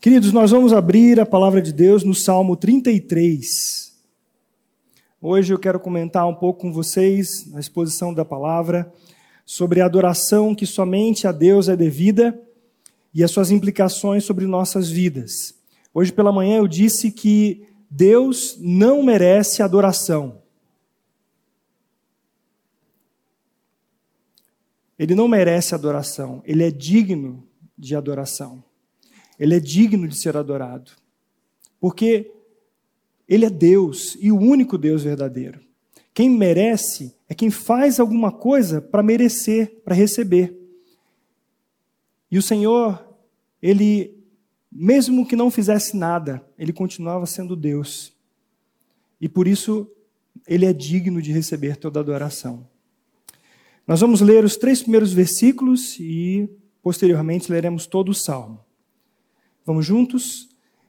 Queridos, nós vamos abrir a palavra de Deus no Salmo 33. Hoje eu quero comentar um pouco com vocês, na exposição da palavra, sobre a adoração que somente a Deus é devida e as suas implicações sobre nossas vidas. Hoje pela manhã eu disse que Deus não merece adoração. Ele não merece adoração, ele é digno de adoração. Ele é digno de ser adorado. Porque ele é Deus e o único Deus verdadeiro. Quem merece é quem faz alguma coisa para merecer, para receber. E o Senhor, ele, mesmo que não fizesse nada, ele continuava sendo Deus. E por isso, ele é digno de receber toda adoração. Nós vamos ler os três primeiros versículos e, posteriormente, leremos todo o salmo. Vamos juntos?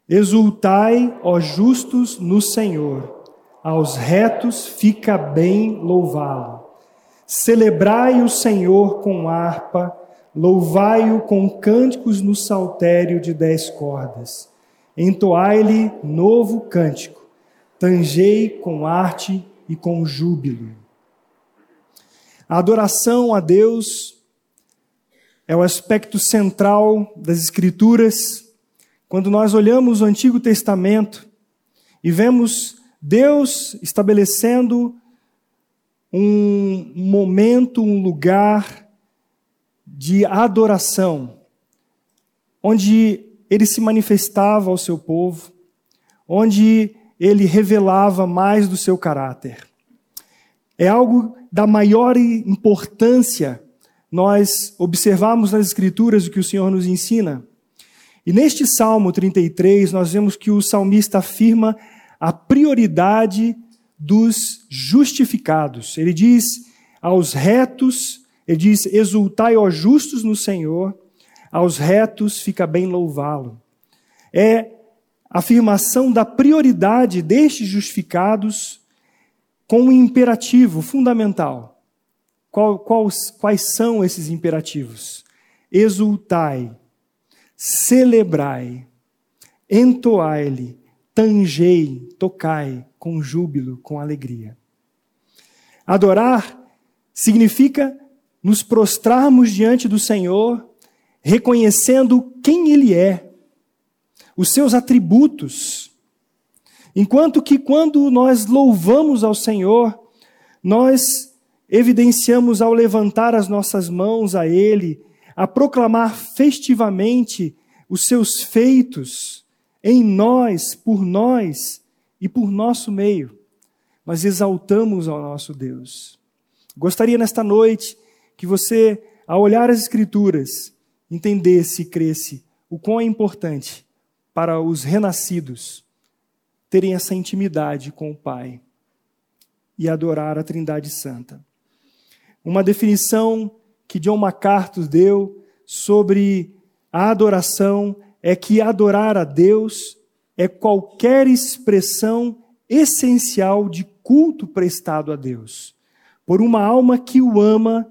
Exultai, ó justos, no Senhor, aos retos fica bem louvá-lo. Celebrai o Senhor com harpa, louvai-o com cânticos no saltério de dez cordas. Entoai-lhe novo cântico, tangei com arte e com júbilo. A adoração a Deus é o aspecto central das Escrituras quando nós olhamos o Antigo Testamento e vemos Deus estabelecendo um momento, um lugar de adoração, onde ele se manifestava ao seu povo, onde ele revelava mais do seu caráter. É algo da maior importância nós observarmos nas Escrituras o que o Senhor nos ensina. E neste Salmo 33, nós vemos que o salmista afirma a prioridade dos justificados. Ele diz aos retos, ele diz: exultai, ó justos no Senhor, aos retos fica bem louvá-lo. É a afirmação da prioridade destes justificados com um imperativo fundamental. Qual, quais, quais são esses imperativos? Exultai, celebrai, entoai-lhe, tangei, tocai com júbilo, com alegria. Adorar significa nos prostrarmos diante do Senhor, reconhecendo quem Ele é, os seus atributos. Enquanto que quando nós louvamos ao Senhor, nós evidenciamos ao levantar as nossas mãos a Ele, a proclamar festivamente os seus feitos em nós, por nós e por nosso meio. Nós exaltamos ao nosso Deus. Gostaria nesta noite que você, ao olhar as Escrituras, entendesse e cresce o quão é importante para os renascidos terem essa intimidade com o Pai e adorar a Trindade Santa. Uma definição que John MacArthur deu sobre a adoração é que adorar a Deus é qualquer expressão essencial de culto prestado a Deus, por uma alma que o ama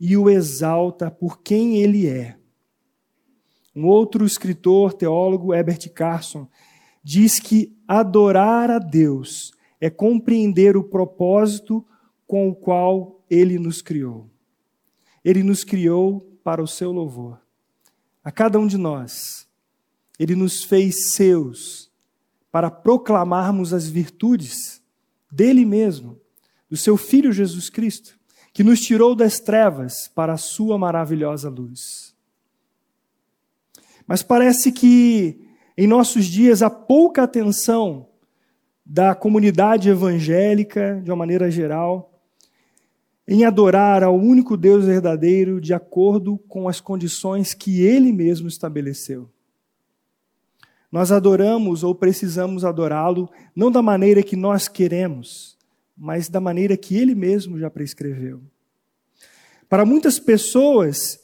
e o exalta por quem ele é. Um outro escritor, teólogo, Herbert Carson, diz que adorar a Deus é compreender o propósito com o qual ele nos criou. Ele nos criou para o seu louvor. A cada um de nós, Ele nos fez seus para proclamarmos as virtudes dele mesmo, do seu Filho Jesus Cristo, que nos tirou das trevas para a sua maravilhosa luz. Mas parece que em nossos dias há pouca atenção da comunidade evangélica, de uma maneira geral, em adorar ao único Deus verdadeiro de acordo com as condições que ele mesmo estabeleceu. Nós adoramos ou precisamos adorá-lo não da maneira que nós queremos, mas da maneira que ele mesmo já prescreveu. Para muitas pessoas,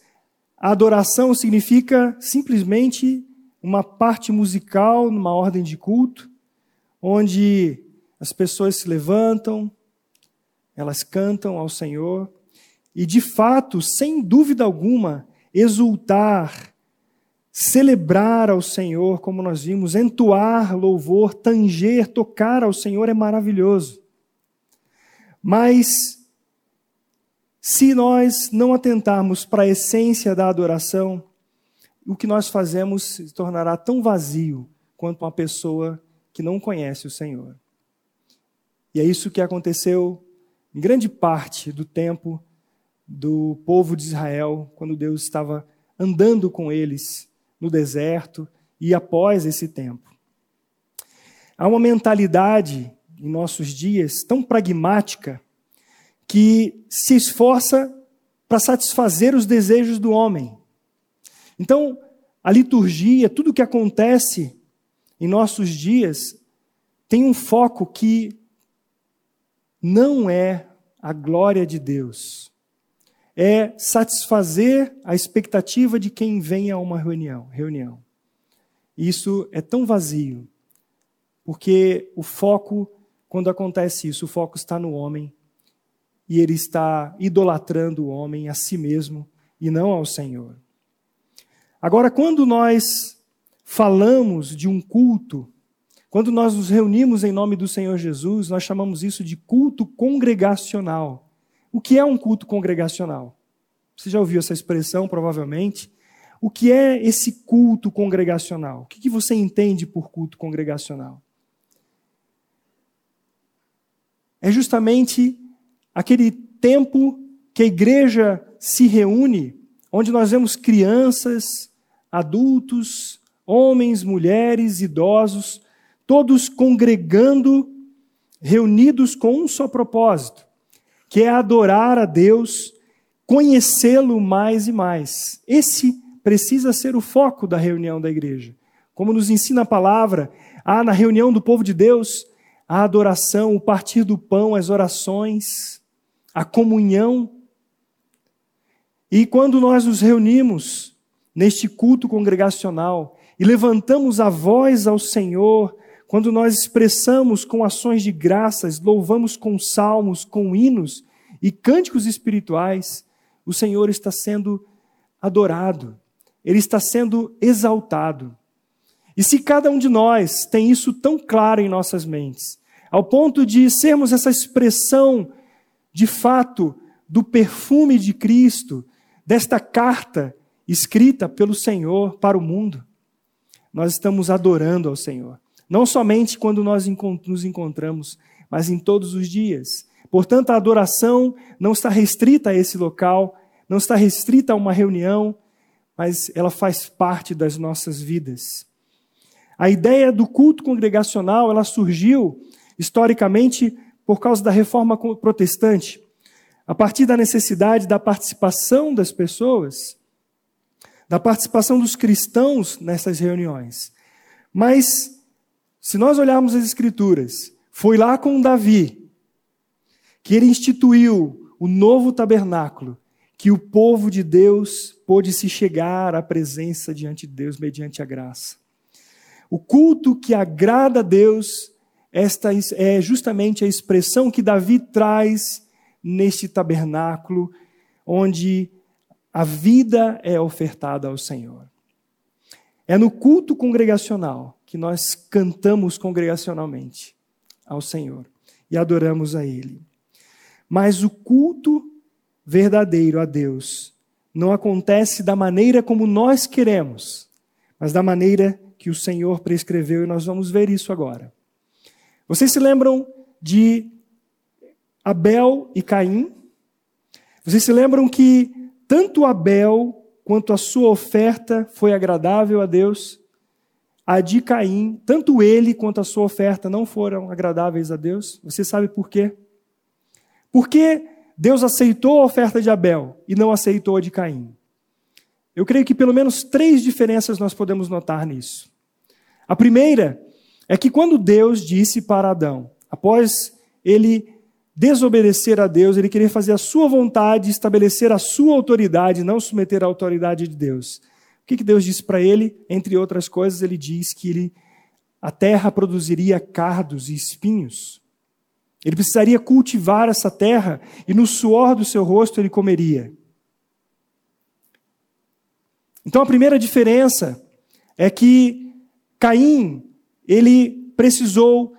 a adoração significa simplesmente uma parte musical numa ordem de culto, onde as pessoas se levantam, elas cantam ao Senhor e, de fato, sem dúvida alguma, exultar, celebrar ao Senhor, como nós vimos, entoar louvor, tanger, tocar ao Senhor é maravilhoso. Mas se nós não atentarmos para a essência da adoração, o que nós fazemos se tornará tão vazio quanto uma pessoa que não conhece o Senhor. E é isso que aconteceu em grande parte do tempo do povo de Israel, quando Deus estava andando com eles no deserto e após esse tempo. Há uma mentalidade em nossos dias tão pragmática que se esforça para satisfazer os desejos do homem. Então, a liturgia, tudo o que acontece em nossos dias, tem um foco que não é a glória de Deus, é satisfazer a expectativa de quem vem a uma reunião. reunião. Isso é tão vazio, porque o foco, quando acontece isso, o foco está no homem e ele está idolatrando o homem a si mesmo e não ao Senhor. Agora, quando nós falamos de um culto, quando nós nos reunimos em nome do Senhor Jesus, nós chamamos isso de culto congregacional. O que é um culto congregacional? Você já ouviu essa expressão, provavelmente. O que é esse culto congregacional? O que você entende por culto congregacional? É justamente aquele tempo que a igreja se reúne, onde nós vemos crianças, adultos, homens, mulheres, idosos, todos congregando, reunidos com um só propósito, que é adorar a Deus, conhecê-lo mais e mais. Esse precisa ser o foco da reunião da igreja. Como nos ensina a palavra, há na reunião do povo de Deus a adoração, o partir do pão, as orações, a comunhão. E quando nós nos reunimos neste culto congregacional e levantamos a voz ao Senhor, quando nós expressamos com ações de graças, louvamos com salmos, com hinos e cânticos espirituais, o Senhor está sendo adorado, ele está sendo exaltado. E se cada um de nós tem isso tão claro em nossas mentes, ao ponto de sermos essa expressão de fato do perfume de Cristo, desta carta escrita pelo Senhor para o mundo, nós estamos adorando ao Senhor. Não somente quando nós nos encontramos, mas em todos os dias. Portanto, a adoração não está restrita a esse local, não está restrita a uma reunião, mas ela faz parte das nossas vidas. A ideia do culto congregacional, ela surgiu historicamente por causa da reforma protestante, a partir da necessidade da participação das pessoas, da participação dos cristãos nessas reuniões. Mas se nós olharmos as Escrituras, foi lá com Davi que ele instituiu o novo tabernáculo, que o povo de Deus pôde se chegar à presença diante de Deus mediante a graça. O culto que agrada a Deus, esta é justamente a expressão que Davi traz neste tabernáculo, onde a vida é ofertada ao Senhor. É no culto congregacional que nós cantamos congregacionalmente ao Senhor e adoramos a Ele. Mas o culto verdadeiro a Deus não acontece da maneira como nós queremos, mas da maneira que o Senhor prescreveu, e nós vamos ver isso agora. Vocês se lembram de Abel e Caim? Vocês se lembram que tanto Abel quanto a sua oferta foi agradável a Deus? A de Caim, tanto ele quanto a sua oferta não foram agradáveis a Deus. Você sabe por quê? Porque Deus aceitou a oferta de Abel e não aceitou a de Caim. Eu creio que pelo menos três diferenças nós podemos notar nisso. A primeira é que quando Deus disse para Adão, após ele desobedecer a Deus, ele queria fazer a sua vontade, estabelecer a sua autoridade, não submeter à autoridade de Deus. O que, que Deus disse para ele? Entre outras coisas, ele diz que ele, a terra produziria cardos e espinhos. Ele precisaria cultivar essa terra e no suor do seu rosto ele comeria. Então a primeira diferença é que Caim, ele precisou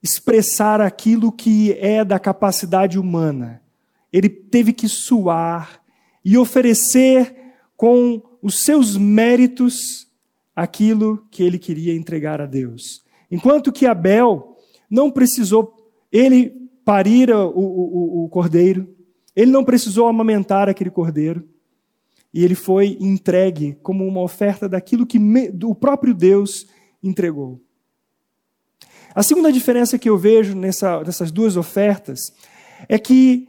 expressar aquilo que é da capacidade humana. Ele teve que suar e oferecer com os seus méritos aquilo que ele queria entregar a Deus. Enquanto que Abel não precisou ele parir o, o, o cordeiro, ele não precisou amamentar aquele cordeiro, e ele foi entregue como uma oferta daquilo que o próprio Deus entregou. A segunda diferença que eu vejo nessa, nessas duas ofertas é que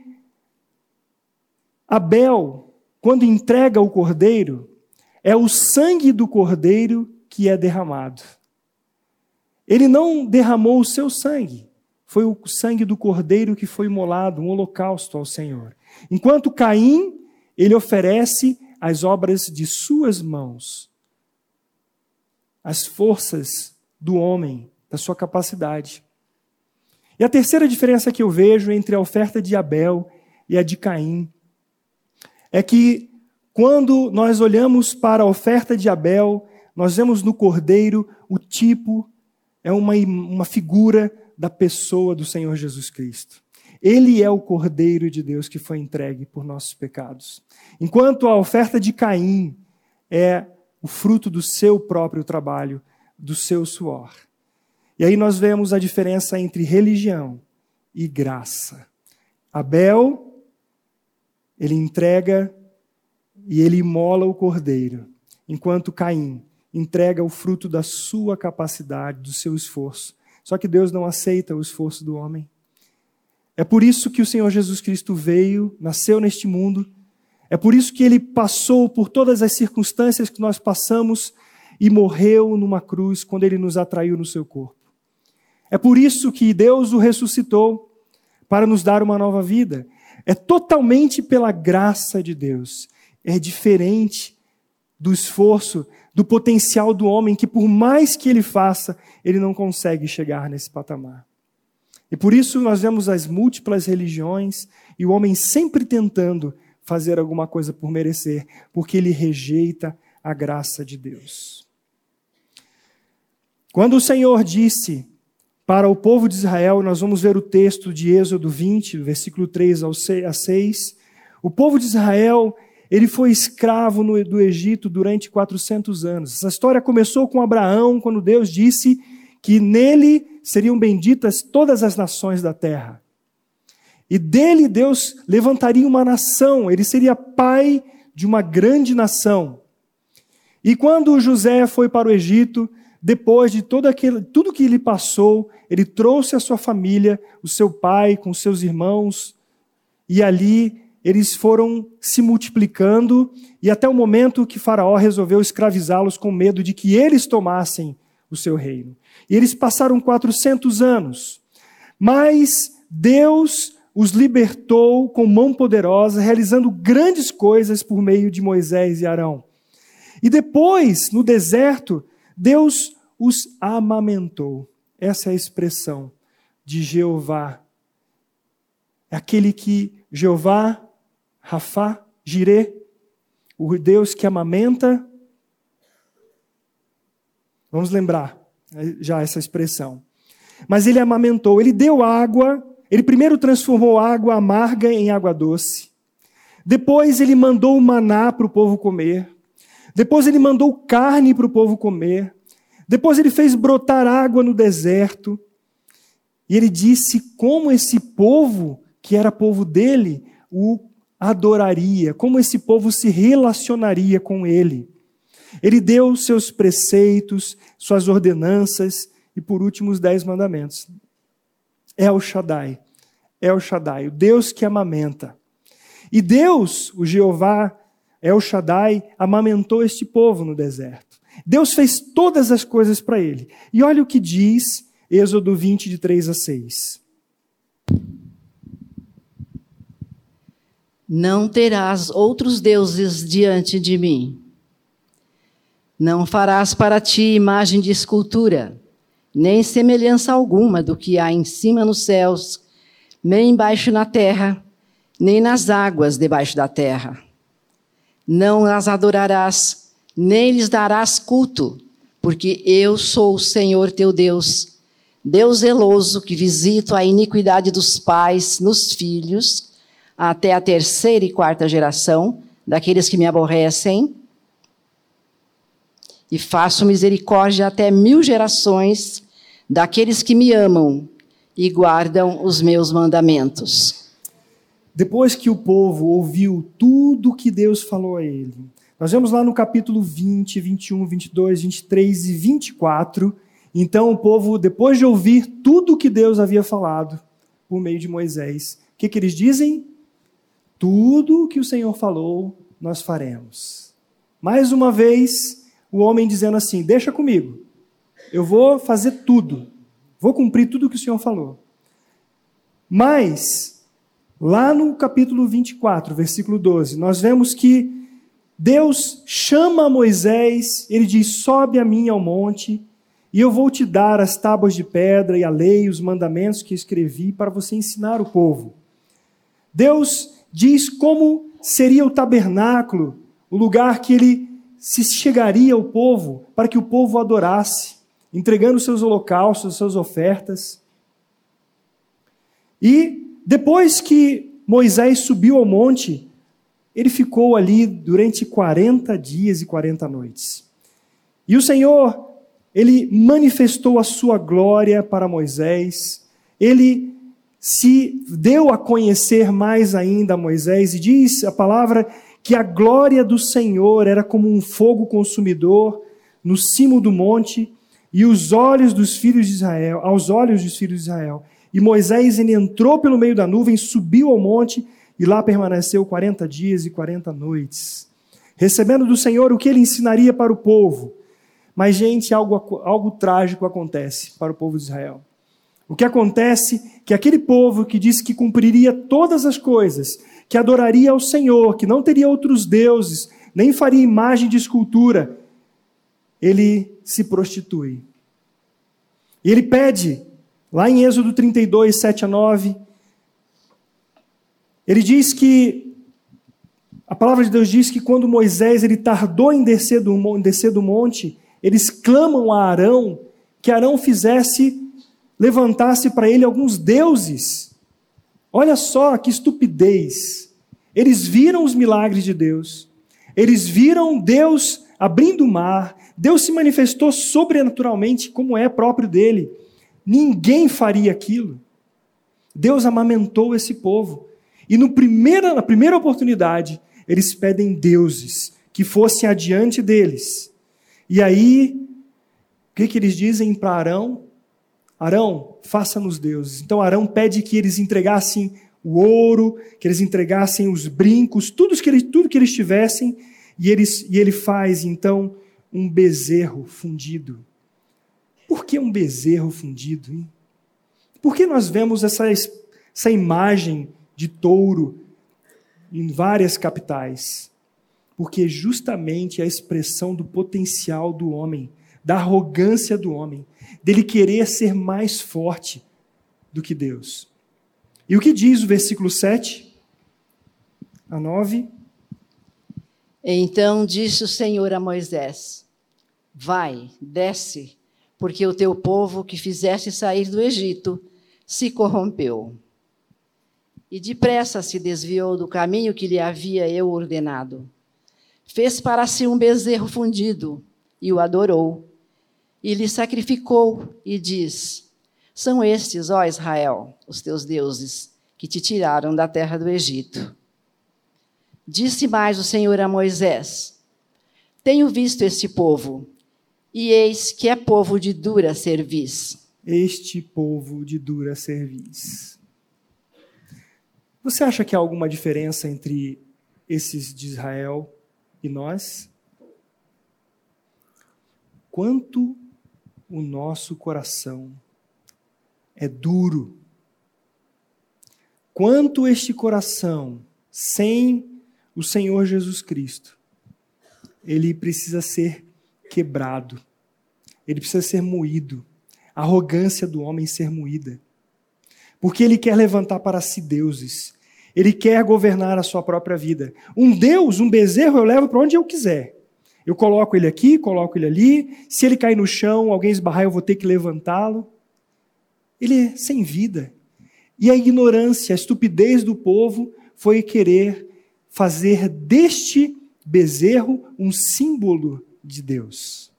Abel, quando entrega o cordeiro, é o sangue do cordeiro que é derramado. Ele não derramou o seu sangue, foi o sangue do cordeiro que foi imolado, um holocausto ao Senhor. Enquanto Caim, ele oferece as obras de suas mãos, as forças do homem, da sua capacidade. E a terceira diferença que eu vejo entre a oferta de Abel e a de Caim é que quando nós olhamos para a oferta de Abel, nós vemos no cordeiro o tipo, é uma, uma figura da pessoa do Senhor Jesus Cristo. Ele é o cordeiro de Deus que foi entregue por nossos pecados. Enquanto a oferta de Caim é o fruto do seu próprio trabalho, do seu suor. E aí nós vemos a diferença entre religião e graça. Abel, ele entrega e ele imola o cordeiro, enquanto Caim entrega o fruto da sua capacidade, do seu esforço. Só que Deus não aceita o esforço do homem. É por isso que o Senhor Jesus Cristo veio, nasceu neste mundo. É por isso que ele passou por todas as circunstâncias que nós passamos e morreu numa cruz quando ele nos atraiu no seu corpo. É por isso que Deus o ressuscitou para nos dar uma nova vida. É totalmente pela graça de Deus. É diferente do esforço, do potencial do homem, que por mais que ele faça, ele não consegue chegar nesse patamar. E por isso nós vemos as múltiplas religiões e o homem sempre tentando fazer alguma coisa por merecer, porque ele rejeita a graça de Deus. Quando o Senhor disse para o povo de Israel, nós vamos ver o texto de Êxodo 20, versículo 3 a 6. O povo de Israel, ele foi escravo no, do Egito durante 400 anos. Essa história começou com Abraão, quando Deus disse que nele seriam benditas todas as nações da terra. E dele Deus levantaria uma nação, ele seria pai de uma grande nação. E quando José foi para o Egito, depois de todo aquele, tudo que ele passou, ele trouxe a sua família, o seu pai com seus irmãos, e ali eles foram se multiplicando, e até o momento que Faraó resolveu escravizá-los com medo de que eles tomassem o seu reino. E eles passaram 400 anos, mas Deus os libertou com mão poderosa, realizando grandes coisas por meio de Moisés e Arão. E depois, no deserto, Deus os amamentou. Essa é a expressão de Jeová. É aquele que Jeová, Rafá, Jirê, o Deus que amamenta. Vamos lembrar já essa expressão. Mas ele amamentou, ele deu água, ele primeiro transformou água amarga em água doce. Depois ele mandou o maná para o povo comer. Depois ele mandou carne para o povo comer. Depois ele fez brotar água no deserto. E ele disse como esse povo, que era povo dele, o adoraria, como esse povo se relacionaria com ele. Ele deu seus preceitos, suas ordenanças e, por último, os dez mandamentos. É o Shaddai, o Shaddai, o Deus que amamenta. E Deus, o Jeová, o Shaddai, amamentou este povo no deserto. Deus fez todas as coisas para ele. E olha o que diz Êxodo 20, de 3 a 6. Não terás outros deuses diante de mim. Não farás para ti imagem de escultura, nem semelhança alguma do que há em cima nos céus, nem embaixo na terra, nem nas águas debaixo da terra. Não as adorarás, nem lhes darás culto, porque eu sou o Senhor teu Deus, Deus zeloso que visito a iniquidade dos pais nos filhos, até a terceira e quarta geração daqueles que me aborrecem, e faço misericórdia até mil gerações daqueles que me amam e guardam os meus mandamentos. Depois que o povo ouviu tudo que Deus falou a ele, nós vemos lá no capítulo 20, 21, 22, 23 e 24. Então o povo, depois de ouvir tudo que Deus havia falado por meio de Moisés, o que, que eles dizem? Tudo que o Senhor falou, nós faremos. Mais uma vez, o homem dizendo assim: Deixa comigo, eu vou fazer tudo, vou cumprir tudo que o Senhor falou. Mas, lá no capítulo 24, versículo 12, nós vemos que Deus chama Moisés, ele diz: Sobe a mim ao monte, e eu vou te dar as tábuas de pedra e a lei, os mandamentos que escrevi para você ensinar o povo. Deus diz como seria o tabernáculo, o lugar que ele se chegaria ao povo, para que o povo adorasse, entregando seus holocaustos, suas ofertas. E depois que Moisés subiu ao monte, ele ficou ali durante 40 dias e 40 noites. E o Senhor, ele manifestou a sua glória para Moisés, ele se deu a conhecer mais ainda a Moisés, e diz a palavra que a glória do Senhor era como um fogo consumidor no cimo do monte, e os olhos dos filhos de Israel, aos olhos dos filhos de Israel. E Moisés ele entrou pelo meio da nuvem, subiu ao monte, e lá permaneceu 40 dias e 40 noites, recebendo do Senhor o que ele ensinaria para o povo. Mas, gente, algo, algo trágico acontece para o povo de Israel. O que acontece é que aquele povo que disse que cumpriria todas as coisas, que adoraria ao Senhor, que não teria outros deuses, nem faria imagem de escultura, ele se prostitui. E ele pede, lá em Êxodo 32, 7 a 9, ele diz que a palavra de Deus diz que quando Moisés ele tardou em descer do, em descer do monte, eles clamam a Arão que Arão fizesse, levantasse para ele alguns deuses. Olha só que estupidez. Eles viram os milagres de Deus. Eles viram Deus abrindo o mar. Deus se manifestou sobrenaturalmente, como é próprio dele. Ninguém faria aquilo. Deus amamentou esse povo. E no primeira, na primeira oportunidade, eles pedem deuses que fossem adiante deles. E aí, o que, que eles dizem para Arão? Arão, faça-nos deuses. Então Arão pede que eles entregassem o ouro, que eles entregassem os brincos, tudo que eles, tudo que eles tivessem, e, eles, e ele faz então um bezerro fundido. Por que um bezerro fundido? Hein? Por que nós vemos essa, essa imagem de touro em várias capitais, porque é justamente a expressão do potencial do homem, da arrogância do homem, dele querer ser mais forte do que Deus. E o que diz o versículo 7 a 9? Então disse o Senhor a Moisés: Vai, desce, porque o teu povo que fizeste sair do Egito se corrompeu e depressa se desviou do caminho que lhe havia eu ordenado. Fez para si um bezerro fundido e o adorou. E lhe sacrificou e diz: São estes, ó Israel, os teus deuses, que te tiraram da terra do Egito. Disse mais o Senhor a Moisés: Tenho visto este povo, e eis que é povo de dura cerviz. Este povo de dura cerviz. Você acha que há alguma diferença entre esses de Israel e nós? Quanto o nosso coração é duro. Quanto este coração, sem o Senhor Jesus Cristo, ele precisa ser quebrado, ele precisa ser moído, a arrogância do homem ser moída. Porque ele quer levantar para si deuses. Ele quer governar a sua própria vida. Um Deus, um bezerro, eu levo para onde eu quiser. Eu coloco ele aqui, coloco ele ali. Se ele cair no chão, alguém esbarrar, eu vou ter que levantá-lo. Ele é sem vida. E a ignorância, a estupidez do povo foi querer fazer deste bezerro um símbolo de Deus.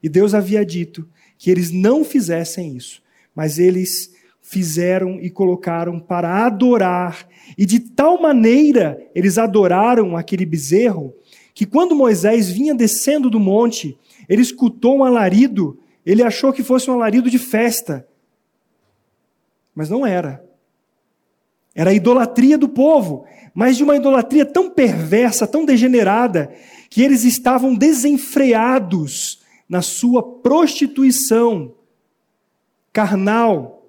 E Deus havia dito que eles não fizessem isso, mas eles fizeram e colocaram para adorar. E de tal maneira eles adoraram aquele bezerro, que quando Moisés vinha descendo do monte, ele escutou um alarido, ele achou que fosse um alarido de festa. Mas não era. Era a idolatria do povo, mas de uma idolatria tão perversa, tão degenerada, que eles estavam desenfreados na sua prostituição carnal.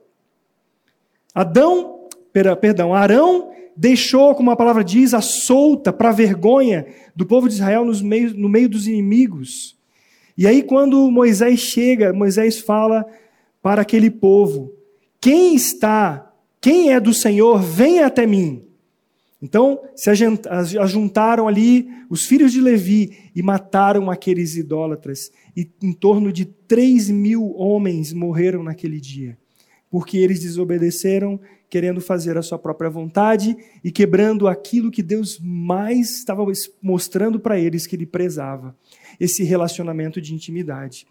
Adão, perdão, Arão deixou, como a palavra diz, a solta para a vergonha do povo de Israel nos meio, no meio dos inimigos. E aí, quando Moisés chega, Moisés fala para aquele povo: quem está quem é do Senhor, venha até mim. Então, se ajuntaram ali os filhos de Levi e mataram aqueles idólatras. E em torno de 3 mil homens morreram naquele dia, porque eles desobedeceram, querendo fazer a sua própria vontade e quebrando aquilo que Deus mais estava mostrando para eles que ele prezava esse relacionamento de intimidade.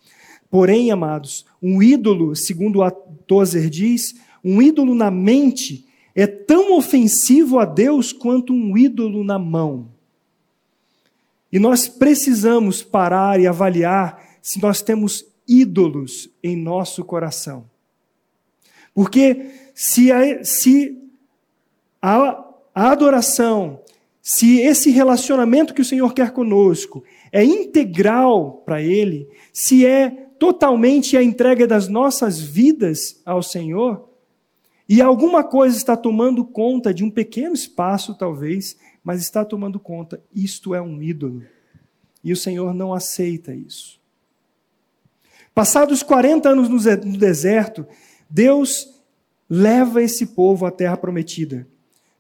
Porém, amados, um ídolo, segundo a Tozer diz, um ídolo na mente é tão ofensivo a Deus quanto um ídolo na mão. E nós precisamos parar e avaliar se nós temos ídolos em nosso coração. Porque se a, se a, a adoração, se esse relacionamento que o Senhor quer conosco é integral para Ele, se é totalmente a entrega das nossas vidas ao Senhor, e alguma coisa está tomando conta de um pequeno espaço, talvez, mas está tomando conta. Isto é um ídolo. E o Senhor não aceita isso. Passados 40 anos no deserto, Deus leva esse povo à terra prometida.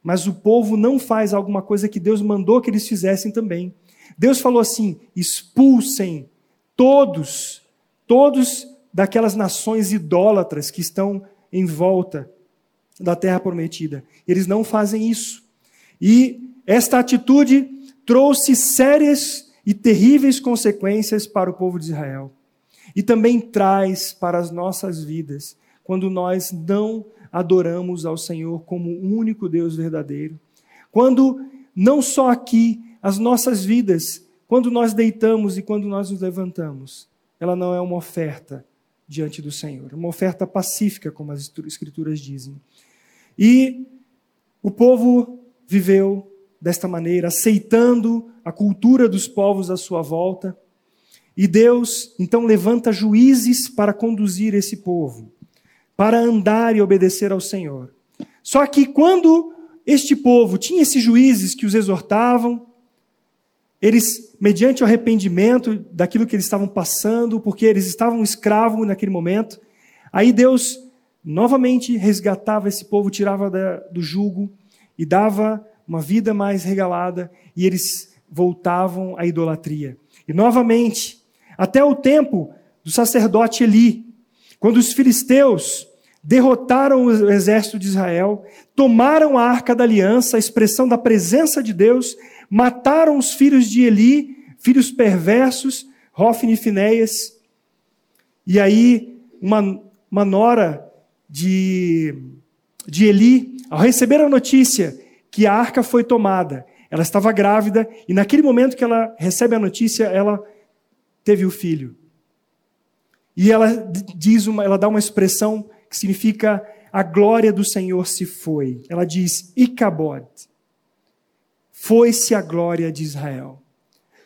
Mas o povo não faz alguma coisa que Deus mandou que eles fizessem também. Deus falou assim: expulsem todos, todos daquelas nações idólatras que estão em volta da terra prometida. Eles não fazem isso. E esta atitude trouxe sérias e terríveis consequências para o povo de Israel. E também traz para as nossas vidas, quando nós não adoramos ao Senhor como o único Deus verdadeiro. Quando não só aqui, as nossas vidas, quando nós deitamos e quando nós nos levantamos, ela não é uma oferta diante do Senhor, uma oferta pacífica, como as Escrituras dizem. E o povo viveu desta maneira, aceitando a cultura dos povos à sua volta. E Deus então levanta juízes para conduzir esse povo, para andar e obedecer ao Senhor. Só que quando este povo tinha esses juízes que os exortavam, eles, mediante o arrependimento daquilo que eles estavam passando, porque eles estavam escravos naquele momento, aí Deus novamente resgatava esse povo, tirava da, do jugo e dava uma vida mais regalada, e eles voltavam à idolatria. E novamente, até o tempo do sacerdote Eli, quando os filisteus derrotaram o exército de Israel, tomaram a arca da aliança, a expressão da presença de Deus, mataram os filhos de Eli, filhos perversos, Hofni e Finéias. E aí, uma, uma nora de, de Eli, ao receber a notícia que a arca foi tomada, ela estava grávida e naquele momento que ela recebe a notícia, ela teve o filho. E ela diz uma, ela dá uma expressão que significa a glória do Senhor se foi. Ela diz Icabod. Foi-se a glória de Israel.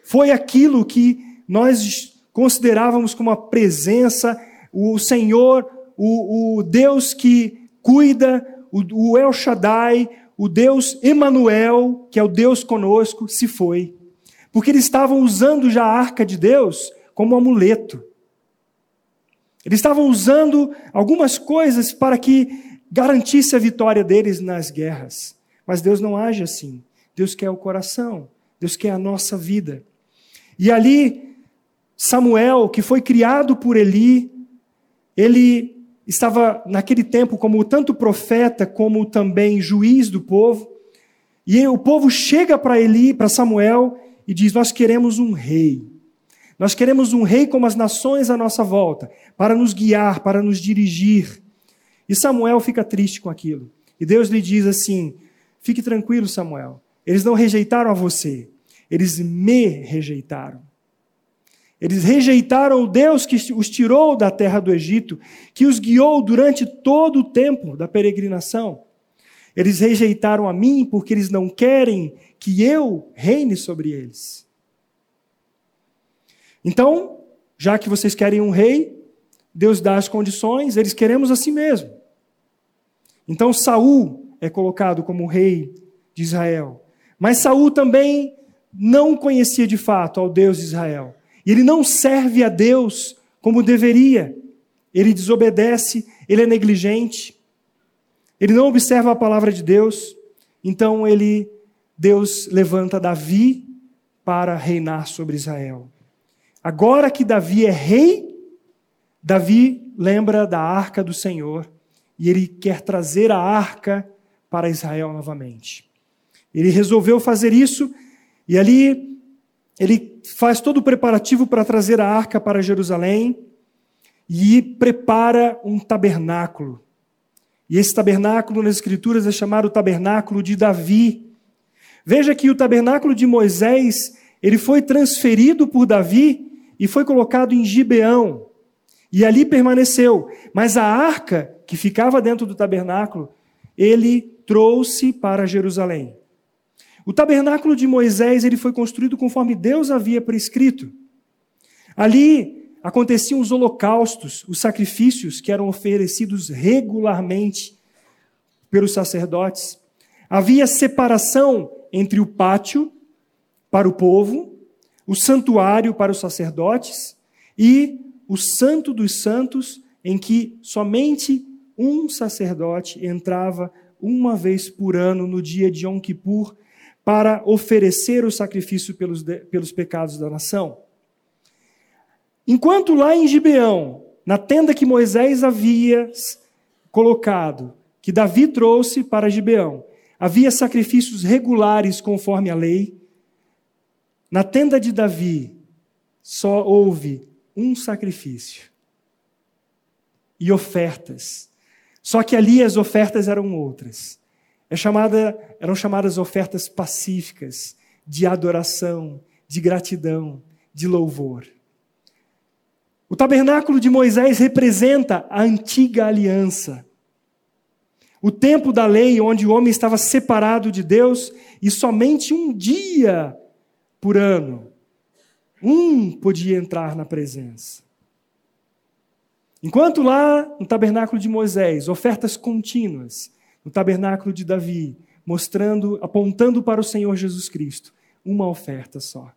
Foi aquilo que nós considerávamos como a presença, o Senhor o, o Deus que cuida, o, o El Shaddai, o Deus Emanuel, que é o Deus conosco, se foi. Porque eles estavam usando já a arca de Deus como amuleto. Eles estavam usando algumas coisas para que garantisse a vitória deles nas guerras. Mas Deus não age assim. Deus quer o coração. Deus quer a nossa vida. E ali, Samuel, que foi criado por Eli, ele estava naquele tempo como tanto profeta como também juiz do povo. E o povo chega para Eli, para Samuel, e diz: Nós queremos um rei. Nós queremos um rei como as nações à nossa volta, para nos guiar, para nos dirigir. E Samuel fica triste com aquilo. E Deus lhe diz assim: Fique tranquilo, Samuel. Eles não rejeitaram a você, eles me rejeitaram. Eles rejeitaram o Deus que os tirou da terra do Egito, que os guiou durante todo o tempo da peregrinação. Eles rejeitaram a mim porque eles não querem que eu reine sobre eles. Então, já que vocês querem um rei, Deus dá as condições, eles queremos assim mesmo. Então Saul é colocado como rei de Israel. Mas Saul também não conhecia de fato ao Deus de Israel. E ele não serve a Deus como deveria. Ele desobedece, ele é negligente. Ele não observa a palavra de Deus. Então ele Deus levanta Davi para reinar sobre Israel. Agora que Davi é rei, Davi lembra da arca do Senhor e ele quer trazer a arca para Israel novamente. Ele resolveu fazer isso e ali ele faz todo o preparativo para trazer a arca para Jerusalém e prepara um tabernáculo. E esse tabernáculo nas Escrituras é chamado tabernáculo de Davi. Veja que o tabernáculo de Moisés, ele foi transferido por Davi e foi colocado em Gibeão. E ali permaneceu. Mas a arca que ficava dentro do tabernáculo, ele trouxe para Jerusalém. O tabernáculo de Moisés ele foi construído conforme Deus havia prescrito. Ali aconteciam os holocaustos, os sacrifícios que eram oferecidos regularmente pelos sacerdotes. Havia separação entre o pátio para o povo, o santuário para os sacerdotes e o santo dos santos, em que somente um sacerdote entrava uma vez por ano no dia de Yom Kippur para oferecer o sacrifício pelos, pelos pecados da nação. Enquanto lá em Gibeão, na tenda que Moisés havia colocado, que Davi trouxe para Gibeão, havia sacrifícios regulares conforme a lei. Na tenda de Davi só houve um sacrifício e ofertas. Só que ali as ofertas eram outras. É chamada, eram chamadas ofertas pacíficas, de adoração, de gratidão, de louvor. O tabernáculo de Moisés representa a antiga aliança. O tempo da lei, onde o homem estava separado de Deus e somente um dia por ano, um podia entrar na presença. Enquanto lá no tabernáculo de Moisés, ofertas contínuas, no tabernáculo de Davi, mostrando, apontando para o Senhor Jesus Cristo, uma oferta só.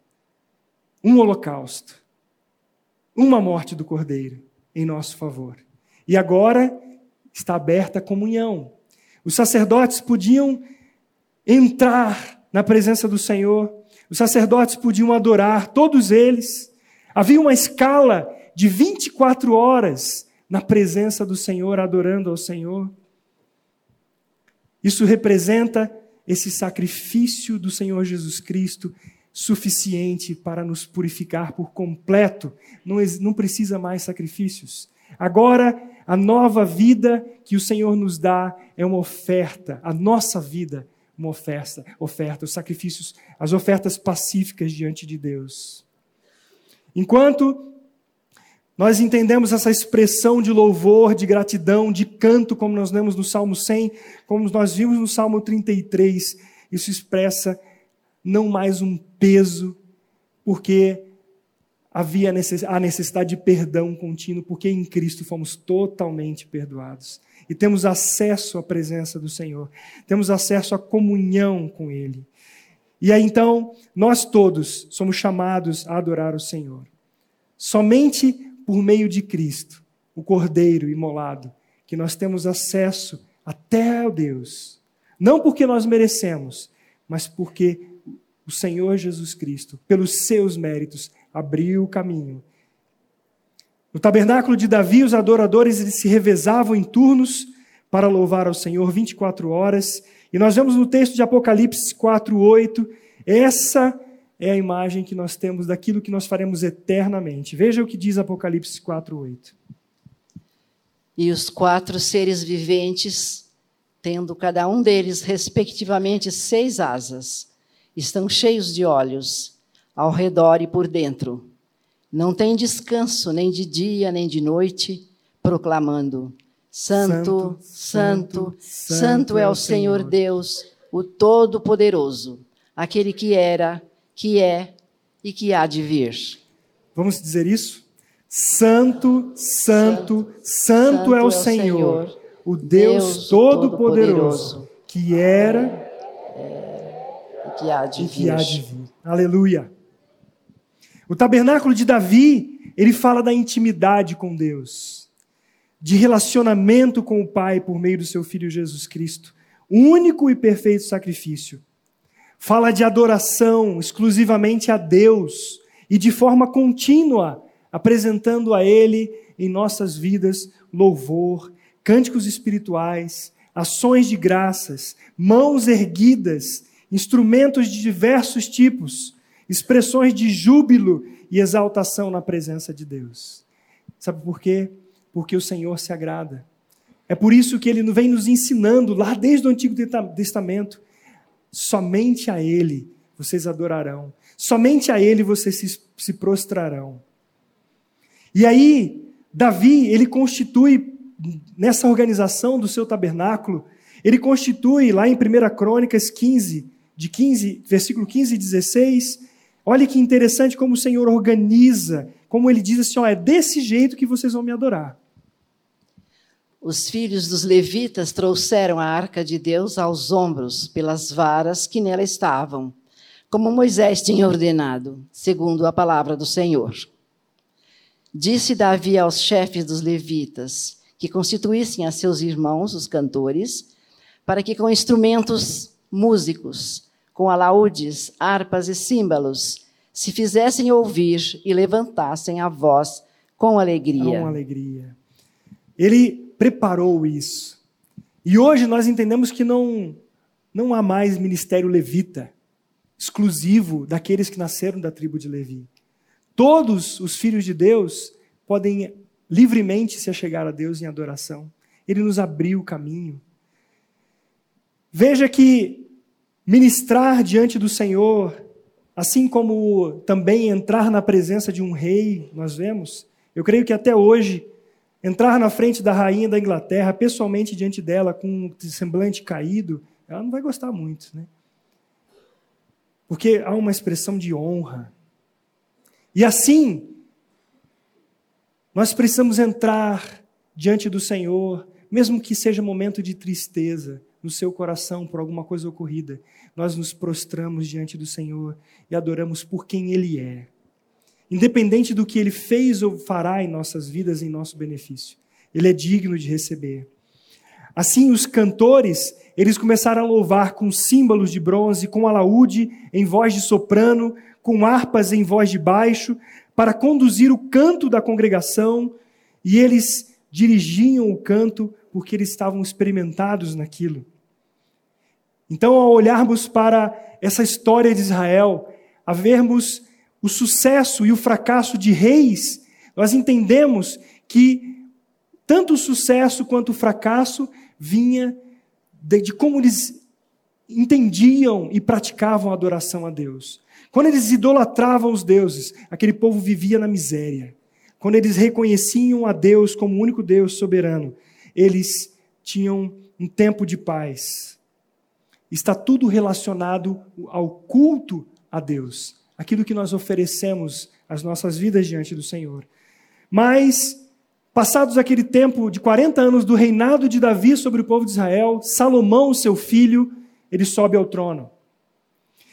Um holocausto. Uma morte do Cordeiro em nosso favor. E agora está aberta a comunhão. Os sacerdotes podiam entrar na presença do Senhor, os sacerdotes podiam adorar, todos eles. Havia uma escala de 24 horas na presença do Senhor, adorando ao Senhor. Isso representa esse sacrifício do Senhor Jesus Cristo suficiente para nos purificar por completo. Não, não precisa mais sacrifícios. Agora, a nova vida que o Senhor nos dá é uma oferta, a nossa vida, uma oferta, oferta, os sacrifícios, as ofertas pacíficas diante de Deus. Enquanto nós entendemos essa expressão de louvor, de gratidão, de canto, como nós lemos no Salmo 100, como nós vimos no Salmo 33. Isso expressa não mais um peso, porque havia a necessidade de perdão contínuo, porque em Cristo fomos totalmente perdoados. E temos acesso à presença do Senhor, temos acesso à comunhão com Ele. E aí então, nós todos somos chamados a adorar o Senhor. Somente por meio de Cristo, o Cordeiro imolado, que nós temos acesso até ao Deus. Não porque nós merecemos, mas porque o Senhor Jesus Cristo, pelos seus méritos, abriu o caminho No tabernáculo de Davi, os adoradores eles se revezavam em turnos para louvar ao Senhor 24 horas. E nós vemos no texto de Apocalipse 4:8, essa é a imagem que nós temos daquilo que nós faremos eternamente. Veja o que diz Apocalipse 4:8. E os quatro seres viventes, tendo cada um deles respectivamente seis asas, estão cheios de olhos ao redor e por dentro. Não tem descanso nem de dia nem de noite, proclamando: Santo, Santo, Santo, Santo é o Senhor Deus, o Todo-Poderoso, aquele que era, que é e que há de vir. Vamos dizer isso? Santo, Santo, Santo, Santo é o Senhor, Senhor o Deus, Deus Todo-Poderoso, que era é, e que há de, vir. há de vir. Aleluia. O tabernáculo de Davi, ele fala da intimidade com Deus, de relacionamento com o Pai por meio do seu Filho Jesus Cristo, único e perfeito sacrifício. Fala de adoração exclusivamente a Deus e de forma contínua, apresentando a Ele em nossas vidas louvor, cânticos espirituais, ações de graças, mãos erguidas, instrumentos de diversos tipos expressões de júbilo e exaltação na presença de Deus. Sabe por quê? Porque o Senhor se agrada. É por isso que ele vem nos ensinando lá desde o Antigo Testamento. Somente a Ele vocês adorarão. Somente a Ele vocês se, prostrarão. E aí, Davi, ele constitui, nessa organização do seu tabernáculo, ele constitui lá em 1 Crônicas 15, de 15, versículo 15 e 16, Olha que interessante como o Senhor organiza, como ele diz assim: ó, é desse jeito que vocês vão me adorar. Os filhos dos levitas trouxeram a arca de Deus aos ombros pelas varas que nela estavam, como Moisés tinha ordenado, segundo a palavra do Senhor. Disse Davi aos chefes dos levitas que constituíssem a seus irmãos, os cantores, para que com instrumentos músicos com alaúdes, harpas e símbolos, se fizessem ouvir e levantassem a voz com alegria. Com alegria. Ele preparou isso. E hoje nós entendemos que não, não há mais ministério levita, exclusivo daqueles que nasceram da tribo de Levi. Todos os filhos de Deus podem livremente se achegar a Deus em adoração. Ele nos abriu o caminho. Veja que Ministrar diante do Senhor, assim como também entrar na presença de um rei, nós vemos. Eu creio que até hoje, entrar na frente da rainha da Inglaterra, pessoalmente diante dela, com um semblante caído, ela não vai gostar muito, né? Porque há uma expressão de honra. E assim, nós precisamos entrar diante do Senhor, mesmo que seja momento de tristeza, no seu coração por alguma coisa ocorrida, nós nos prostramos diante do Senhor e adoramos por quem Ele é. Independente do que Ele fez ou fará em nossas vidas, em nosso benefício. Ele é digno de receber. Assim, os cantores, eles começaram a louvar com símbolos de bronze, com alaúde em voz de soprano, com harpas em voz de baixo, para conduzir o canto da congregação, e eles dirigiam o canto porque eles estavam experimentados naquilo. Então, ao olharmos para essa história de Israel, a vermos o sucesso e o fracasso de reis, nós entendemos que tanto o sucesso quanto o fracasso vinha de, de como eles entendiam e praticavam a adoração a Deus. Quando eles idolatravam os deuses, aquele povo vivia na miséria. Quando eles reconheciam a Deus como o único Deus soberano, eles tinham um tempo de paz. Está tudo relacionado ao culto a Deus, aquilo que nós oferecemos às nossas vidas diante do Senhor. Mas, passados aquele tempo de 40 anos do reinado de Davi sobre o povo de Israel, Salomão, seu filho, ele sobe ao trono.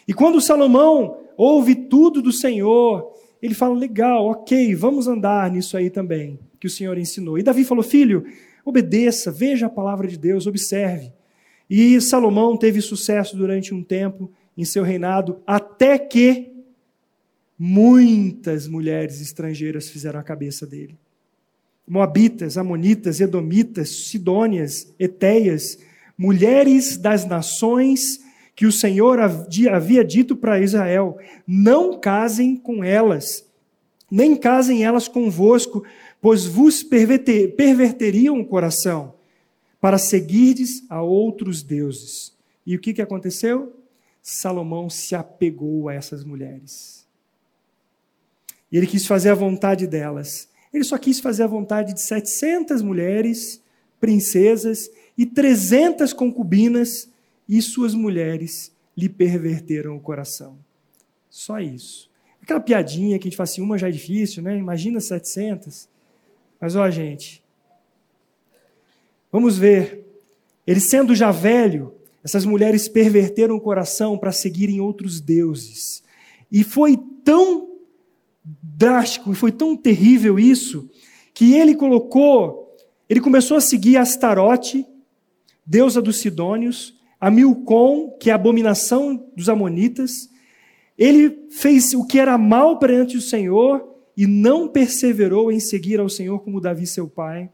E quando Salomão ouve tudo do Senhor, ele fala: legal, ok, vamos andar nisso aí também, que o Senhor ensinou. E Davi falou: filho, Obedeça, veja a palavra de Deus, observe. E Salomão teve sucesso durante um tempo em seu reinado, até que muitas mulheres estrangeiras fizeram a cabeça dele. Moabitas, Amonitas, Edomitas, Sidônias, Eteias, mulheres das nações que o Senhor havia dito para Israel: não casem com elas, nem casem elas convosco, pois vos perverteriam o coração, para seguirdes a outros deuses. E o que, que aconteceu? Salomão se apegou a essas mulheres. E ele quis fazer a vontade delas. Ele só quis fazer a vontade de 700 mulheres, princesas e 300 concubinas, e suas mulheres lhe perverteram o coração. Só isso. Aquela piadinha que a gente fala assim, uma já é difícil, né? Imagina 700. Mas, ó, gente, vamos ver. Ele sendo já velho, essas mulheres perverteram o coração para seguirem outros deuses. E foi tão drástico, e foi tão terrível isso, que ele colocou, ele começou a seguir Astarote, deusa dos Sidônios, a Milcom, que é a abominação dos Amonitas. Ele fez o que era mal perante o Senhor e não perseverou em seguir ao Senhor como Davi, seu pai.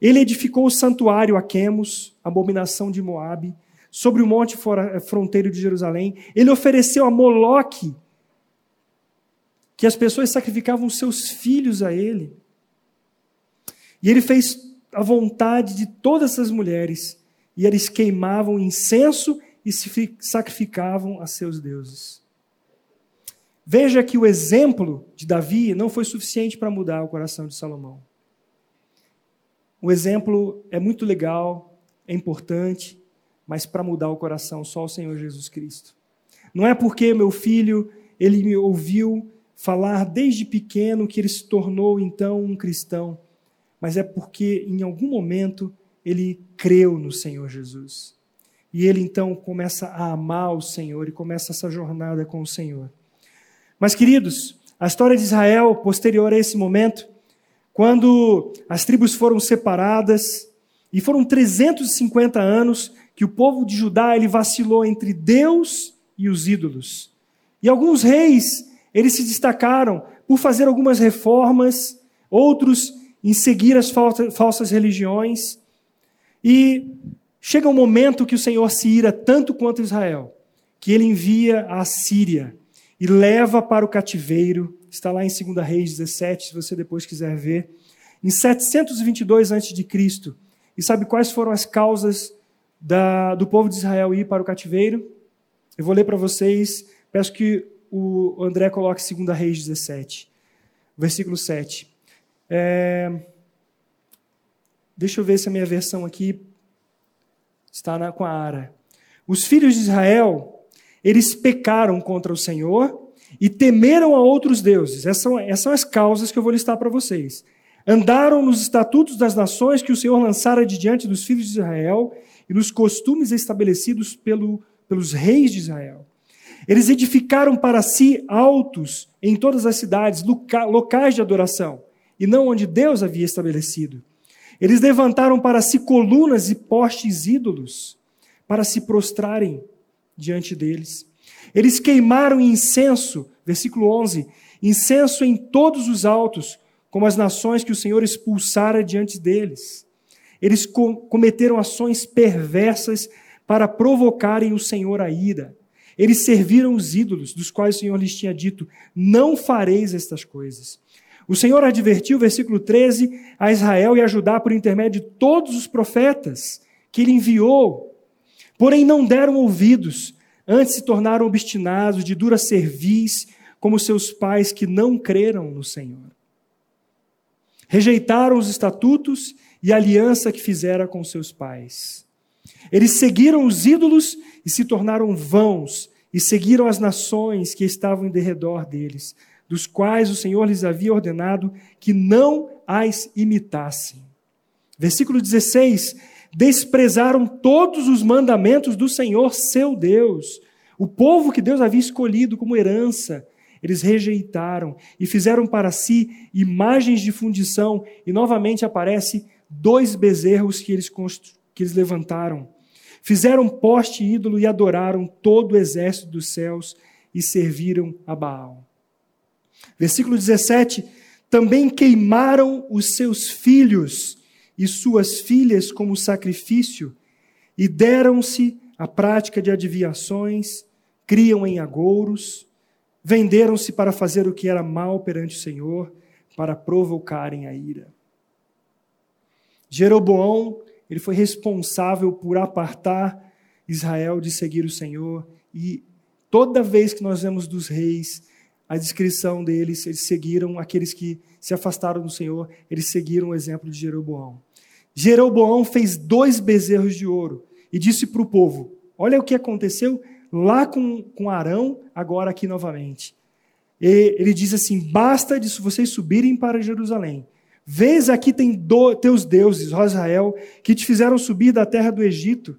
Ele edificou o santuário a Quemos, abominação de Moabe, sobre o monte fronteiro de Jerusalém. Ele ofereceu a Moloque, que as pessoas sacrificavam seus filhos a ele. E ele fez a vontade de todas essas mulheres, e eles queimavam incenso e se sacrificavam a seus deuses. Veja que o exemplo de Davi não foi suficiente para mudar o coração de Salomão. O exemplo é muito legal, é importante, mas para mudar o coração só o Senhor Jesus Cristo. Não é porque meu filho ele me ouviu falar desde pequeno que ele se tornou então um cristão, mas é porque em algum momento ele creu no Senhor Jesus. E ele então começa a amar o Senhor e começa essa jornada com o Senhor. Mas, queridos, a história de Israel, posterior a esse momento, quando as tribos foram separadas, e foram 350 anos que o povo de Judá ele vacilou entre Deus e os ídolos. E alguns reis eles se destacaram por fazer algumas reformas, outros em seguir as falsas religiões. E chega um momento que o Senhor se ira tanto quanto Israel, que ele envia a Síria e leva para o cativeiro. Está lá em 2 Reis 17, se você depois quiser ver. Em 722 a.C. E sabe quais foram as causas da, do povo de Israel ir para o cativeiro? Eu vou ler para vocês. Peço que o André coloca 2 Reis 17, versículo 7. É... Deixa eu ver se a minha versão aqui está na, com a Ara. Os filhos de Israel, eles pecaram contra o Senhor e temeram a outros deuses. Essas são, essas são as causas que eu vou listar para vocês. Andaram nos estatutos das nações que o Senhor lançara de diante dos filhos de Israel e nos costumes estabelecidos pelo, pelos reis de Israel. Eles edificaram para si altos em todas as cidades, locais de adoração, e não onde Deus havia estabelecido. Eles levantaram para si colunas e postes ídolos, para se prostrarem diante deles. Eles queimaram incenso, versículo 11, incenso em todos os altos, como as nações que o Senhor expulsara diante deles. Eles cometeram ações perversas para provocarem o Senhor a ira. Eles serviram os ídolos, dos quais o Senhor lhes tinha dito: Não fareis estas coisas. O Senhor advertiu, versículo 13, a Israel e a Judá por intermédio de todos os profetas que ele enviou. Porém, não deram ouvidos, antes se tornaram obstinados, de dura cerviz, como seus pais que não creram no Senhor. Rejeitaram os estatutos e a aliança que fizera com seus pais. Eles seguiram os ídolos e se tornaram vãos, e seguiram as nações que estavam em derredor deles, dos quais o Senhor lhes havia ordenado que não as imitassem. Versículo 16: Desprezaram todos os mandamentos do Senhor, seu Deus, o povo que Deus havia escolhido como herança. Eles rejeitaram e fizeram para si imagens de fundição, e novamente aparece dois bezerros que eles, que eles levantaram. Fizeram poste ídolo e adoraram todo o exército dos céus e serviram a Baal. Versículo 17: também queimaram os seus filhos e suas filhas como sacrifício, e deram-se à prática de adivinhações, criam em agouros, venderam-se para fazer o que era mal perante o Senhor, para provocarem a ira. Jeroboão, ele foi responsável por apartar Israel de seguir o Senhor, e toda vez que nós vemos dos reis, a descrição deles, eles seguiram aqueles que se afastaram do Senhor, eles seguiram o exemplo de Jeroboão. Jeroboão fez dois bezerros de ouro e disse para o povo: Olha o que aconteceu lá com, com Arão, agora aqui novamente. E ele diz assim: Basta de vocês subirem para Jerusalém. Vês aqui tem do, teus deuses, ó Israel, que te fizeram subir da terra do Egito.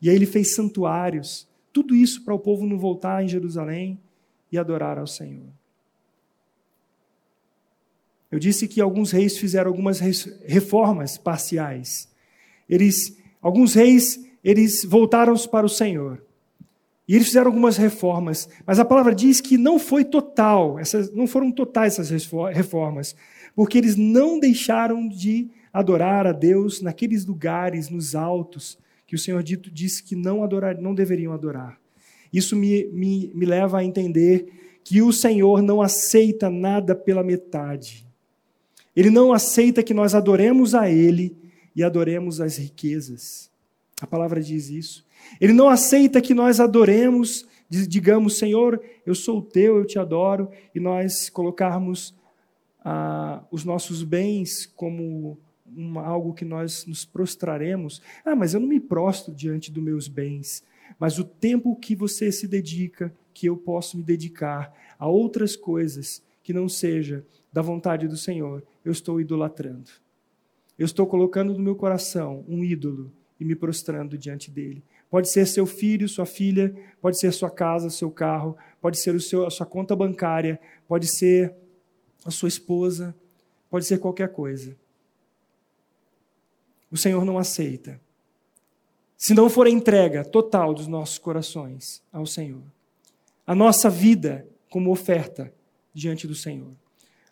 E aí ele fez santuários. Tudo isso para o povo não voltar em Jerusalém e adorar ao Senhor. Eu disse que alguns reis fizeram algumas reformas parciais. Eles, alguns reis, eles voltaram para o Senhor. E eles fizeram algumas reformas, mas a palavra diz que não foi total, essas, não foram totais essas reformas, porque eles não deixaram de adorar a Deus naqueles lugares, nos altos, que o Senhor dito disse que não, adorar, não deveriam adorar. Isso me, me, me leva a entender que o Senhor não aceita nada pela metade. Ele não aceita que nós adoremos a Ele e adoremos as riquezas. A palavra diz isso. Ele não aceita que nós adoremos, digamos, Senhor, eu sou teu, eu te adoro, e nós colocarmos ah, os nossos bens como uma, algo que nós nos prostraremos. Ah, mas eu não me prostro diante dos meus bens. Mas o tempo que você se dedica, que eu posso me dedicar a outras coisas que não seja da vontade do Senhor, eu estou idolatrando. Eu estou colocando no meu coração um ídolo e me prostrando diante dele. Pode ser seu filho, sua filha, pode ser sua casa, seu carro, pode ser o seu, a sua conta bancária, pode ser a sua esposa, pode ser qualquer coisa. O Senhor não aceita se não for a entrega total dos nossos corações ao Senhor. A nossa vida como oferta diante do Senhor.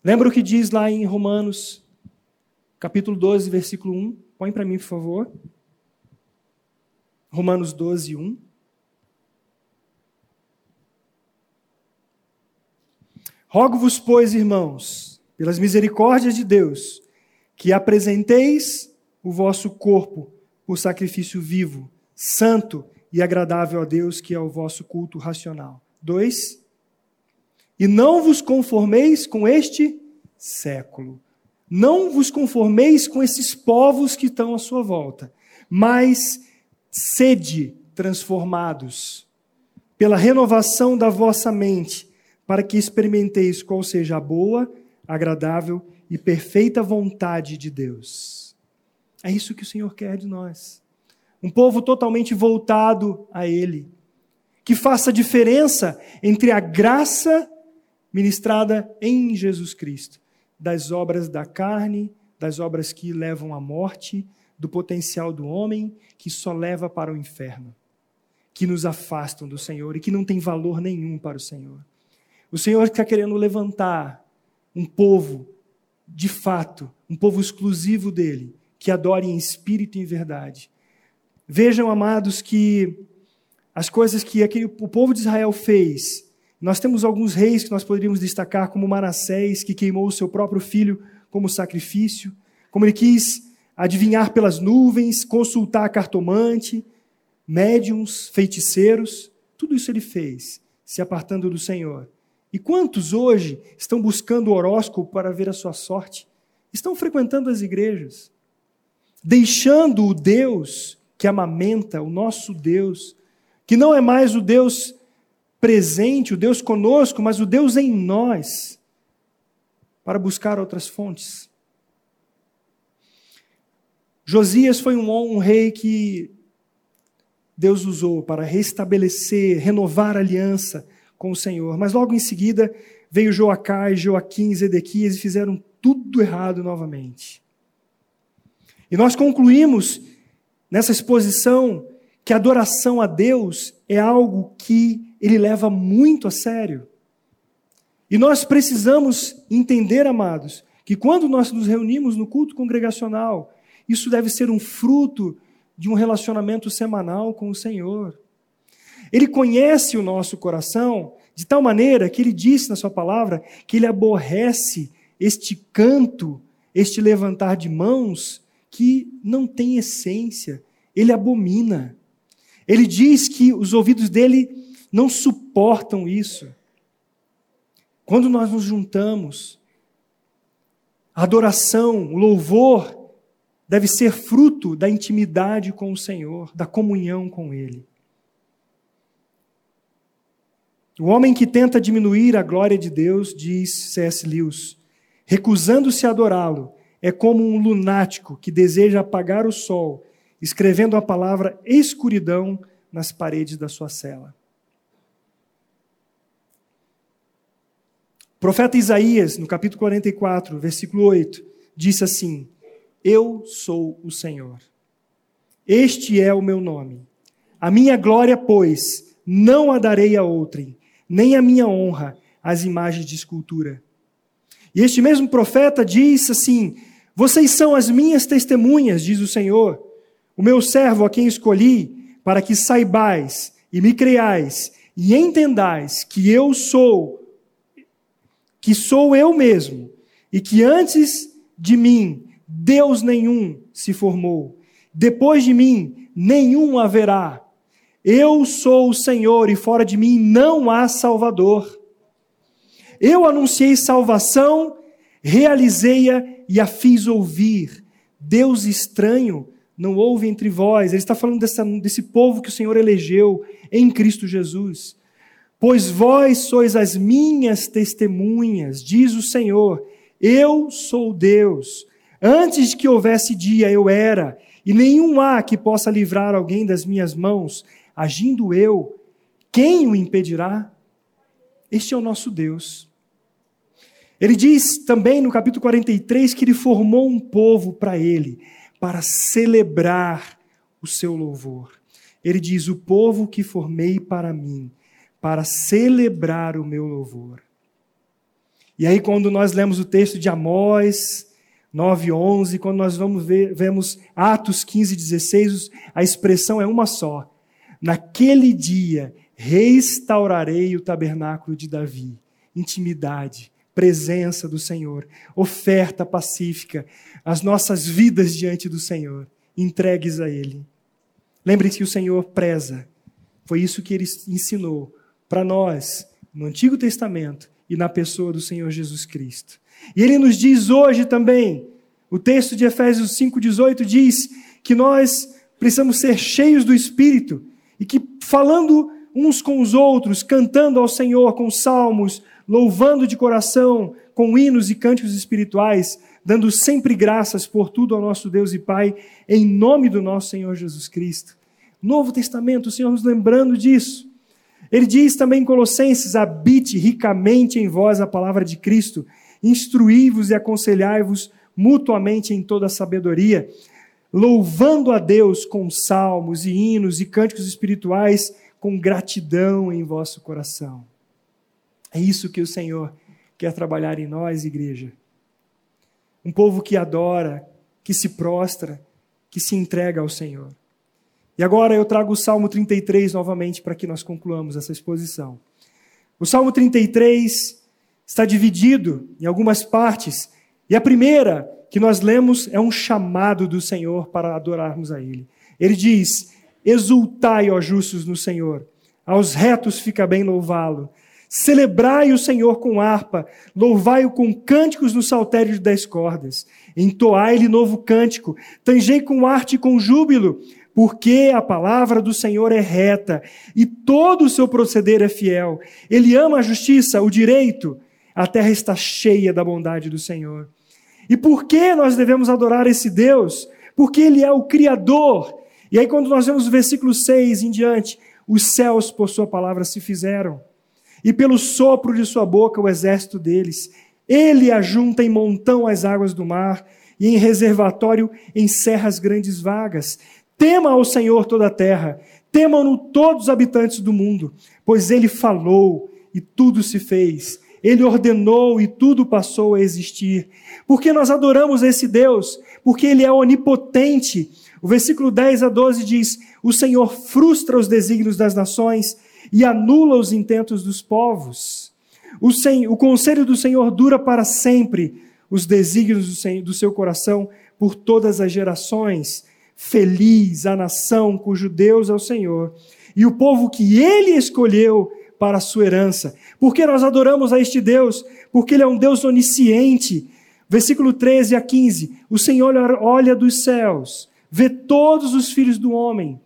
Lembra o que diz lá em Romanos, capítulo 12, versículo 1? Põe para mim, por favor. Romanos 12, 1. Rogo-vos, pois, irmãos, pelas misericórdias de Deus, que apresenteis o vosso corpo por sacrifício vivo, santo e agradável a Deus, que é o vosso culto racional. Dois, e não vos conformeis com este século. Não vos conformeis com esses povos que estão à sua volta, mas sede transformados pela renovação da vossa mente, para que experimenteis qual seja a boa, agradável e perfeita vontade de Deus. É isso que o Senhor quer de nós. Um povo totalmente voltado a Ele, que faça diferença entre a graça ministrada em Jesus Cristo, das obras da carne, das obras que levam à morte, do potencial do homem que só leva para o inferno, que nos afastam do Senhor e que não tem valor nenhum para o Senhor. O Senhor está querendo levantar um povo, de fato, um povo exclusivo dele, que adore em espírito e em verdade. Vejam, amados, que as coisas que aquele, o povo de Israel fez, nós temos alguns reis que nós poderíamos destacar, como Manassés, que queimou o seu próprio filho como sacrifício, como ele quis adivinhar pelas nuvens, consultar cartomante, médiums, feiticeiros, tudo isso ele fez, se apartando do Senhor. E quantos hoje estão buscando o horóscopo para ver a sua sorte? Estão frequentando as igrejas, deixando o Deus que amamenta, o nosso Deus, que não é mais o Deus presente, o Deus conosco, mas o Deus em nós, para buscar outras fontes. Josias foi um, um rei que Deus usou para restabelecer, renovar a aliança com o Senhor, mas logo em seguida veio Joacás, Joaquim, Zedequias e fizeram tudo errado novamente. E nós concluímos nessa exposição que a adoração a Deus é algo que ele leva muito a sério. E nós precisamos entender, amados, que quando nós nos reunimos no culto congregacional, isso deve ser um fruto de um relacionamento semanal com o Senhor. Ele conhece o nosso coração de tal maneira que ele disse na sua palavra que ele aborrece este canto, este levantar de mãos que não tem essência, ele abomina. Ele diz que os ouvidos dele não suportam isso. Quando nós nos juntamos, a adoração, o louvor, deve ser fruto da intimidade com o Senhor, da comunhão com Ele. O homem que tenta diminuir a glória de Deus, diz C.S. Lewis, recusando-se a adorá-lo, é como um lunático que deseja apagar o sol, escrevendo a palavra escuridão nas paredes da sua cela. O profeta Isaías, no capítulo 44, versículo 8, disse assim: Eu sou o Senhor. Este é o meu nome. A minha glória, pois, não a darei a outrem, nem a minha honra às imagens de escultura. E este mesmo profeta diz assim: Vocês são as minhas testemunhas, diz o Senhor, o meu servo a quem escolhi, para que saibais e me creais e entendais que eu sou, que sou eu mesmo, e que antes de mim Deus nenhum se formou, depois de mim nenhum haverá. Eu sou o Senhor e fora de mim não há Salvador. Eu anunciei salvação, realizei-a e a fiz ouvir. Deus estranho não houve entre vós. Ele está falando dessa, desse povo que o Senhor elegeu em Cristo Jesus. Pois vós sois as minhas testemunhas, diz o Senhor. Eu sou Deus. Antes que houvesse dia, eu era, e nenhum há que possa livrar alguém das minhas mãos. Agindo eu, quem o impedirá? Este é o nosso Deus. Ele diz também no capítulo 43 que ele formou um povo para ele, para celebrar o seu louvor. Ele diz: O povo que formei para mim, para celebrar o meu louvor. E aí, quando nós lemos o texto de Amós 9, 11, quando nós vamos ver, vemos Atos 15, 16, a expressão é uma só. Naquele dia restaurarei o tabernáculo de Davi. Intimidade, presença do Senhor, oferta pacífica, as nossas vidas diante do Senhor, entregues a Ele. Lembre-se que o Senhor preza. Foi isso que ele ensinou para nós no Antigo Testamento e na pessoa do Senhor Jesus Cristo. E ele nos diz hoje também, o texto de Efésios 5,18 diz que nós precisamos ser cheios do Espírito e que falando uns com os outros, cantando ao Senhor com salmos, louvando de coração com hinos e cânticos espirituais, dando sempre graças por tudo ao nosso Deus e Pai, em nome do nosso Senhor Jesus Cristo. Novo Testamento, o Senhor nos lembrando disso. Ele diz também em Colossenses: habite ricamente em vós a palavra de Cristo, instruí-vos e aconselhai-vos mutuamente em toda sabedoria, louvando a Deus com salmos e hinos e cânticos espirituais, com gratidão em vosso coração. É isso que o Senhor quer trabalhar em nós, igreja. Um povo que adora, que se prostra, que se entrega ao Senhor. E agora eu trago o Salmo 33 novamente para que nós concluamos essa exposição. O Salmo 33 está dividido em algumas partes, e a primeira que nós lemos é um chamado do Senhor para adorarmos a Ele. Ele diz: Exultai, ó justos, no Senhor, aos retos fica bem louvá-lo. Celebrai o Senhor com harpa, louvai-o com cânticos no saltério de dez cordas. Entoai-lhe novo cântico, tangei com arte e com júbilo, porque a palavra do Senhor é reta e todo o seu proceder é fiel. Ele ama a justiça, o direito. A terra está cheia da bondade do Senhor. E por que nós devemos adorar esse Deus? Porque Ele é o Criador. E aí, quando nós vemos o versículo 6 em diante, os céus, por Sua palavra, se fizeram e pelo sopro de sua boca o exército deles. Ele ajunta em montão as águas do mar e em reservatório encerra as grandes vagas. Tema ao Senhor toda a terra, temam-no todos os habitantes do mundo, pois ele falou e tudo se fez. ele ordenou e tudo passou a existir. Porque nós adoramos esse Deus? Porque ele é onipotente. O versículo 10 a 12 diz: O Senhor frustra os desígnios das nações e anula os intentos dos povos. O, o conselho do Senhor dura para sempre, os desígnios do, do seu coração por todas as gerações. Feliz a nação cujo Deus é o Senhor, e o povo que ele escolheu para a sua herança. Porque nós adoramos a este Deus? Porque ele é um Deus onisciente. Versículo 13 a 15: O Senhor olha dos céus, vê todos os filhos do homem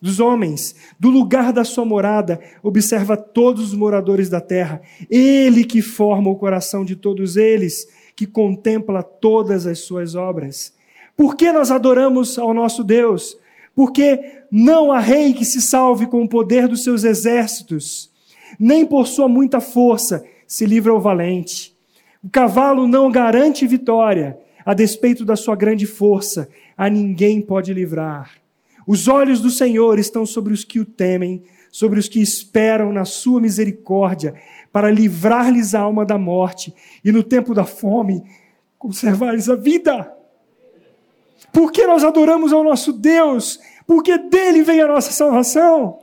dos homens, do lugar da sua morada, observa todos os moradores da terra. Ele que forma o coração de todos eles, que contempla todas as suas obras. Por que nós adoramos ao nosso Deus? Porque não há rei que se salve com o poder dos seus exércitos, nem por sua muita força se livra o valente. O cavalo não garante vitória, a despeito da sua grande força, a ninguém pode livrar. Os olhos do Senhor estão sobre os que o temem, sobre os que esperam na sua misericórdia, para livrar-lhes a alma da morte e no tempo da fome conservar-lhes a vida. Porque nós adoramos ao nosso Deus, porque dele vem a nossa salvação.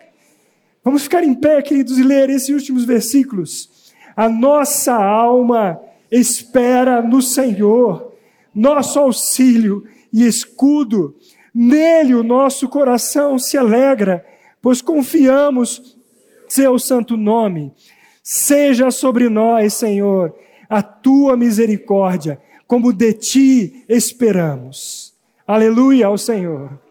Vamos ficar em pé, queridos, e ler esses últimos versículos. A nossa alma espera no Senhor, nosso auxílio e escudo. Nele o nosso coração se alegra, pois confiamos seu santo nome. Seja sobre nós, Senhor, a tua misericórdia, como de ti esperamos. Aleluia ao Senhor.